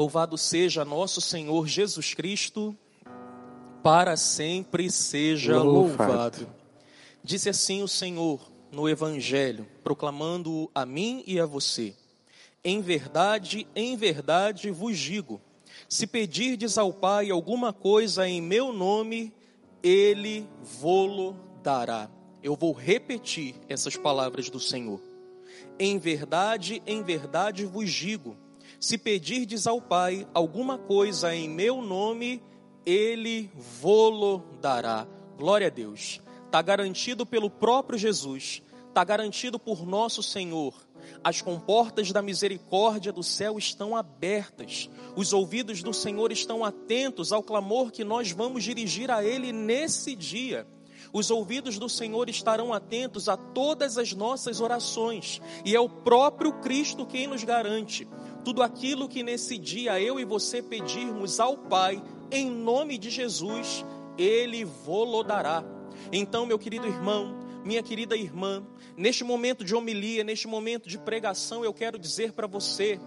Louvado seja nosso Senhor Jesus Cristo, para sempre seja Louvado. louvado. Disse assim o Senhor no Evangelho, proclamando a mim e a você: Em verdade, em verdade vos digo: se pedirdes ao Pai alguma coisa em meu nome, ele vô-lo dará. Eu vou repetir essas palavras do Senhor. Em verdade, em verdade vos digo: se pedirdes ao Pai alguma coisa em meu nome, ele vô-lo dará. Glória a Deus. Está garantido pelo próprio Jesus, está garantido por nosso Senhor. As comportas da misericórdia do céu estão abertas, os ouvidos do Senhor estão atentos ao clamor que nós vamos dirigir a Ele nesse dia. Os ouvidos do Senhor estarão atentos a todas as nossas orações, e é o próprio Cristo quem nos garante. Tudo aquilo que nesse dia eu e você pedirmos ao Pai, em nome de Jesus, Ele vô-lo dará. Então, meu querido irmão, minha querida irmã, neste momento de homilia, neste momento de pregação, eu quero dizer para você,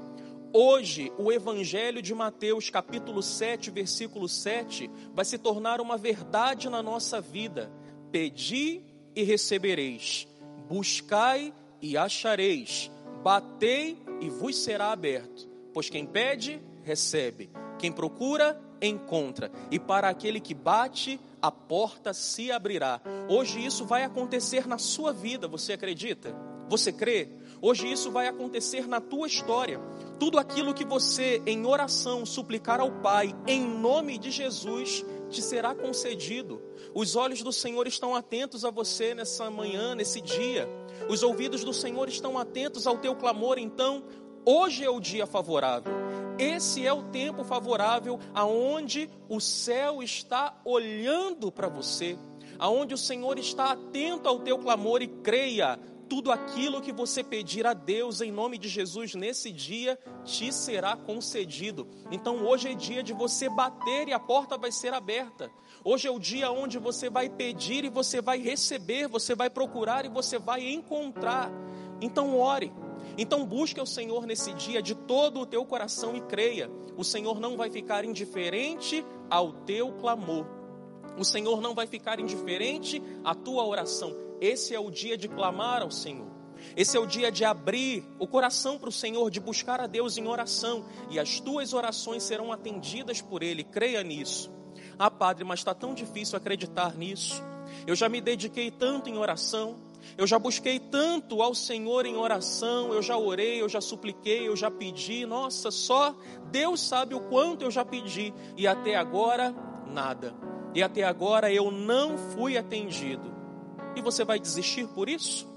hoje o Evangelho de Mateus, capítulo 7, versículo 7, vai se tornar uma verdade na nossa vida. Pedi e recebereis, buscai e achareis, batei e vos será aberto. Pois quem pede, recebe, quem procura, encontra, e para aquele que bate, a porta se abrirá. Hoje isso vai acontecer na sua vida, você acredita? Você crê? Hoje isso vai acontecer na tua história. Tudo aquilo que você em oração suplicar ao Pai, em nome de Jesus, te será concedido. Os olhos do Senhor estão atentos a você nessa manhã, nesse dia. Os ouvidos do Senhor estão atentos ao teu clamor, então hoje é o dia favorável. Esse é o tempo favorável aonde o céu está olhando para você, aonde o Senhor está atento ao teu clamor e creia, tudo aquilo que você pedir a Deus em nome de Jesus nesse dia te será concedido. Então hoje é dia de você bater e a porta vai ser aberta. Hoje é o dia onde você vai pedir e você vai receber, você vai procurar e você vai encontrar. Então ore. Então busque o Senhor nesse dia de todo o teu coração e creia. O Senhor não vai ficar indiferente ao teu clamor. O Senhor não vai ficar indiferente à tua oração. Esse é o dia de clamar ao Senhor. Esse é o dia de abrir o coração para o Senhor, de buscar a Deus em oração, e as tuas orações serão atendidas por Ele. Creia nisso. Ah, Padre, mas está tão difícil acreditar nisso. Eu já me dediquei tanto em oração, eu já busquei tanto ao Senhor em oração, eu já orei, eu já supliquei, eu já pedi. Nossa, só Deus sabe o quanto eu já pedi, e até agora, nada. E até agora eu não fui atendido. E você vai desistir por isso?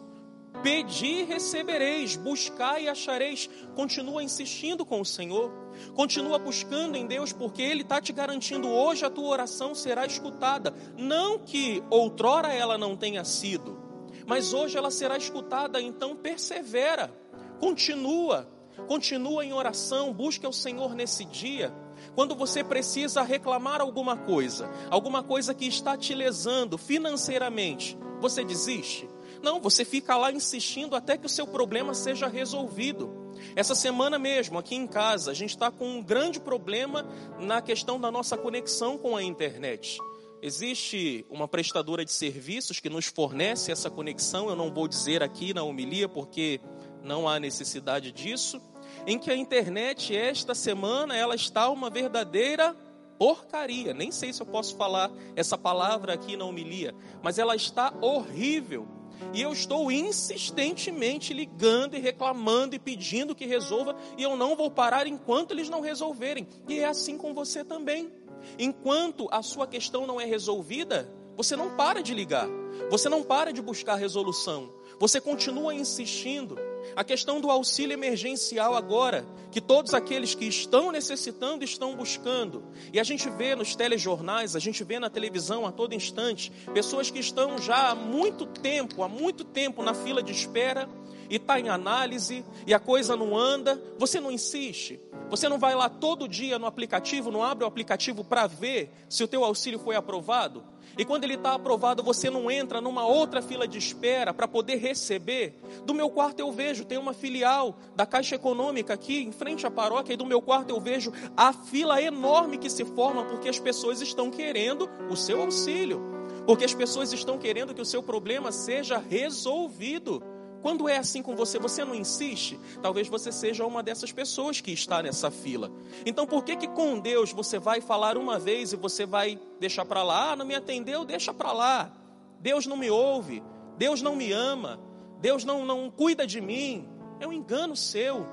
Pedi e recebereis, buscai e achareis. Continua insistindo com o Senhor, continua buscando em Deus, porque Ele está te garantindo hoje a tua oração será escutada. Não que outrora ela não tenha sido, mas hoje ela será escutada, então persevera, continua, continua em oração, busque o Senhor nesse dia. Quando você precisa reclamar alguma coisa, alguma coisa que está te lesando financeiramente, você desiste? Não, você fica lá insistindo até que o seu problema seja resolvido. Essa semana mesmo, aqui em casa, a gente está com um grande problema na questão da nossa conexão com a internet. Existe uma prestadora de serviços que nos fornece essa conexão, eu não vou dizer aqui na homilia porque não há necessidade disso, em que a internet esta semana ela está uma verdadeira porcaria. Nem sei se eu posso falar essa palavra aqui na homilia, mas ela está horrível. E eu estou insistentemente ligando e reclamando e pedindo que resolva, e eu não vou parar enquanto eles não resolverem. E é assim com você também. Enquanto a sua questão não é resolvida, você não para de ligar, você não para de buscar resolução, você continua insistindo. A questão do auxílio emergencial agora, que todos aqueles que estão necessitando estão buscando. E a gente vê nos telejornais, a gente vê na televisão a todo instante, pessoas que estão já há muito tempo, há muito tempo na fila de espera, e está em análise, e a coisa não anda, você não insiste, Você não vai lá todo dia no aplicativo, não abre o aplicativo para ver se o teu auxílio foi aprovado? E quando ele está aprovado, você não entra numa outra fila de espera para poder receber? Do meu quarto eu vejo, tem uma filial da Caixa Econômica aqui em frente à paróquia, e do meu quarto eu vejo a fila enorme que se forma porque as pessoas estão querendo o seu auxílio, porque as pessoas estão querendo que o seu problema seja resolvido. Quando é assim com você, você não insiste? Talvez você seja uma dessas pessoas que está nessa fila. Então, por que que com Deus você vai falar uma vez e você vai deixar para lá? Ah, não me atendeu, deixa para lá. Deus não me ouve. Deus não me ama. Deus não, não cuida de mim. É um engano seu.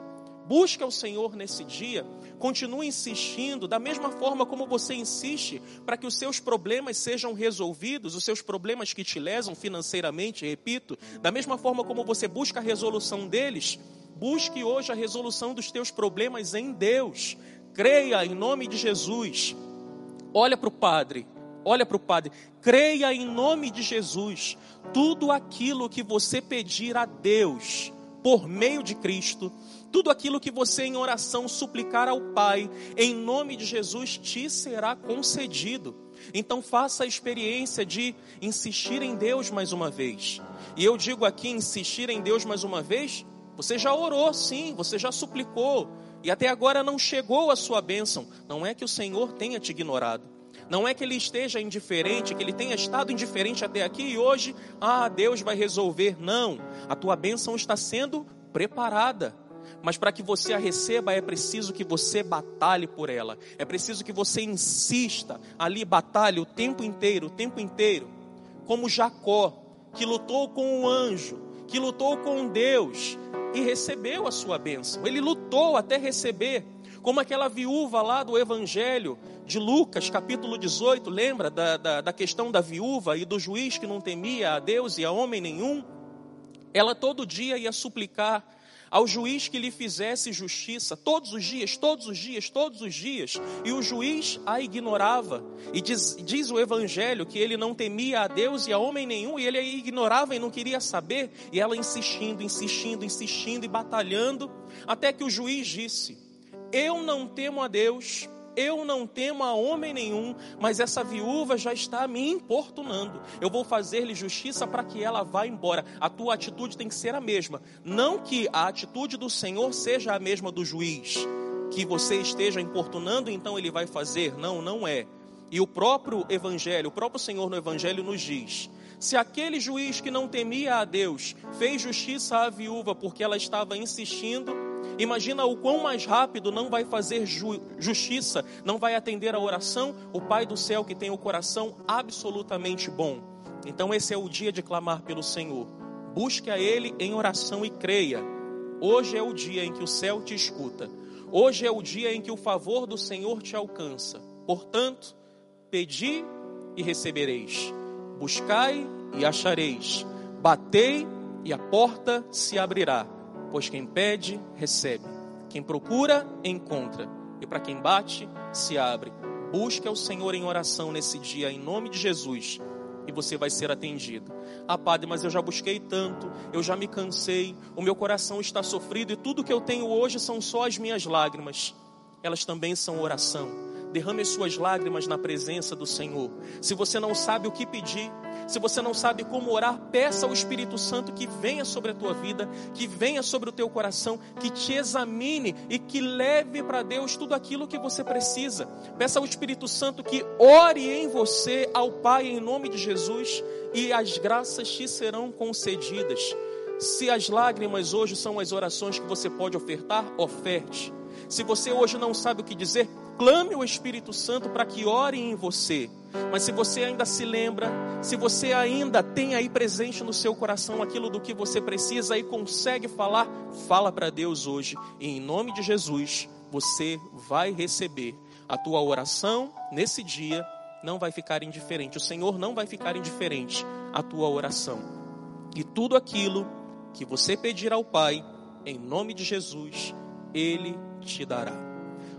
Busca o Senhor nesse dia Continue insistindo, da mesma forma como você insiste para que os seus problemas sejam resolvidos, os seus problemas que te lesam financeiramente, repito, da mesma forma como você busca a resolução deles, busque hoje a resolução dos teus problemas em Deus. Creia em nome de Jesus. Olha para o Padre, olha para o Padre, creia em nome de Jesus. Tudo aquilo que você pedir a Deus por meio de Cristo, tudo aquilo que você em oração suplicar ao Pai, em nome de Jesus, te será concedido. Então faça a experiência de insistir em Deus mais uma vez. E eu digo aqui, insistir em Deus mais uma vez, você já orou sim, você já suplicou, e até agora não chegou a sua bênção. Não é que o Senhor tenha te ignorado. Não é que ele esteja indiferente, que ele tenha estado indiferente até aqui e hoje, ah, Deus vai resolver. Não, a tua bênção está sendo preparada. Mas para que você a receba é preciso que você batalhe por ela. É preciso que você insista ali, batalhe o tempo inteiro, o tempo inteiro. Como Jacó, que lutou com o anjo, que lutou com Deus e recebeu a sua bênção. Ele lutou até receber. Como aquela viúva lá do Evangelho de Lucas, capítulo 18, lembra da, da, da questão da viúva e do juiz que não temia a Deus e a homem nenhum? Ela todo dia ia suplicar ao juiz que lhe fizesse justiça, todos os dias, todos os dias, todos os dias, e o juiz a ignorava. E diz, diz o Evangelho que ele não temia a Deus e a homem nenhum, e ele a ignorava e não queria saber, e ela insistindo, insistindo, insistindo e batalhando, até que o juiz disse: Eu não temo a Deus eu não temo a homem nenhum, mas essa viúva já está me importunando. Eu vou fazer-lhe justiça para que ela vá embora. A tua atitude tem que ser a mesma. Não que a atitude do Senhor seja a mesma do juiz, que você esteja importunando, então ele vai fazer. Não, não é. E o próprio Evangelho, o próprio Senhor no Evangelho nos diz: se aquele juiz que não temia a Deus fez justiça à viúva porque ela estava insistindo, Imagina o quão mais rápido não vai fazer ju justiça, não vai atender a oração o Pai do céu que tem o coração absolutamente bom. Então esse é o dia de clamar pelo Senhor. Busque a Ele em oração e creia. Hoje é o dia em que o céu te escuta. Hoje é o dia em que o favor do Senhor te alcança. Portanto, pedi e recebereis. Buscai e achareis. Batei e a porta se abrirá pois quem pede, recebe. Quem procura, encontra. E para quem bate, se abre. Busque ao Senhor em oração nesse dia, em nome de Jesus, e você vai ser atendido. Ah, Padre, mas eu já busquei tanto, eu já me cansei, o meu coração está sofrido e tudo que eu tenho hoje são só as minhas lágrimas. Elas também são oração. Derrame as suas lágrimas na presença do Senhor. Se você não sabe o que pedir, se você não sabe como orar, peça ao Espírito Santo que venha sobre a tua vida, que venha sobre o teu coração, que te examine e que leve para Deus tudo aquilo que você precisa. Peça ao Espírito Santo que ore em você ao Pai em nome de Jesus e as graças te serão concedidas. Se as lágrimas hoje são as orações que você pode ofertar, oferte. Se você hoje não sabe o que dizer, clame o Espírito Santo para que ore em você. Mas se você ainda se lembra, se você ainda tem aí presente no seu coração aquilo do que você precisa e consegue falar, fala para Deus hoje. E em nome de Jesus, você vai receber a tua oração nesse dia, não vai ficar indiferente. O Senhor não vai ficar indiferente à tua oração. E tudo aquilo que você pedir ao Pai, em nome de Jesus, Ele te dará.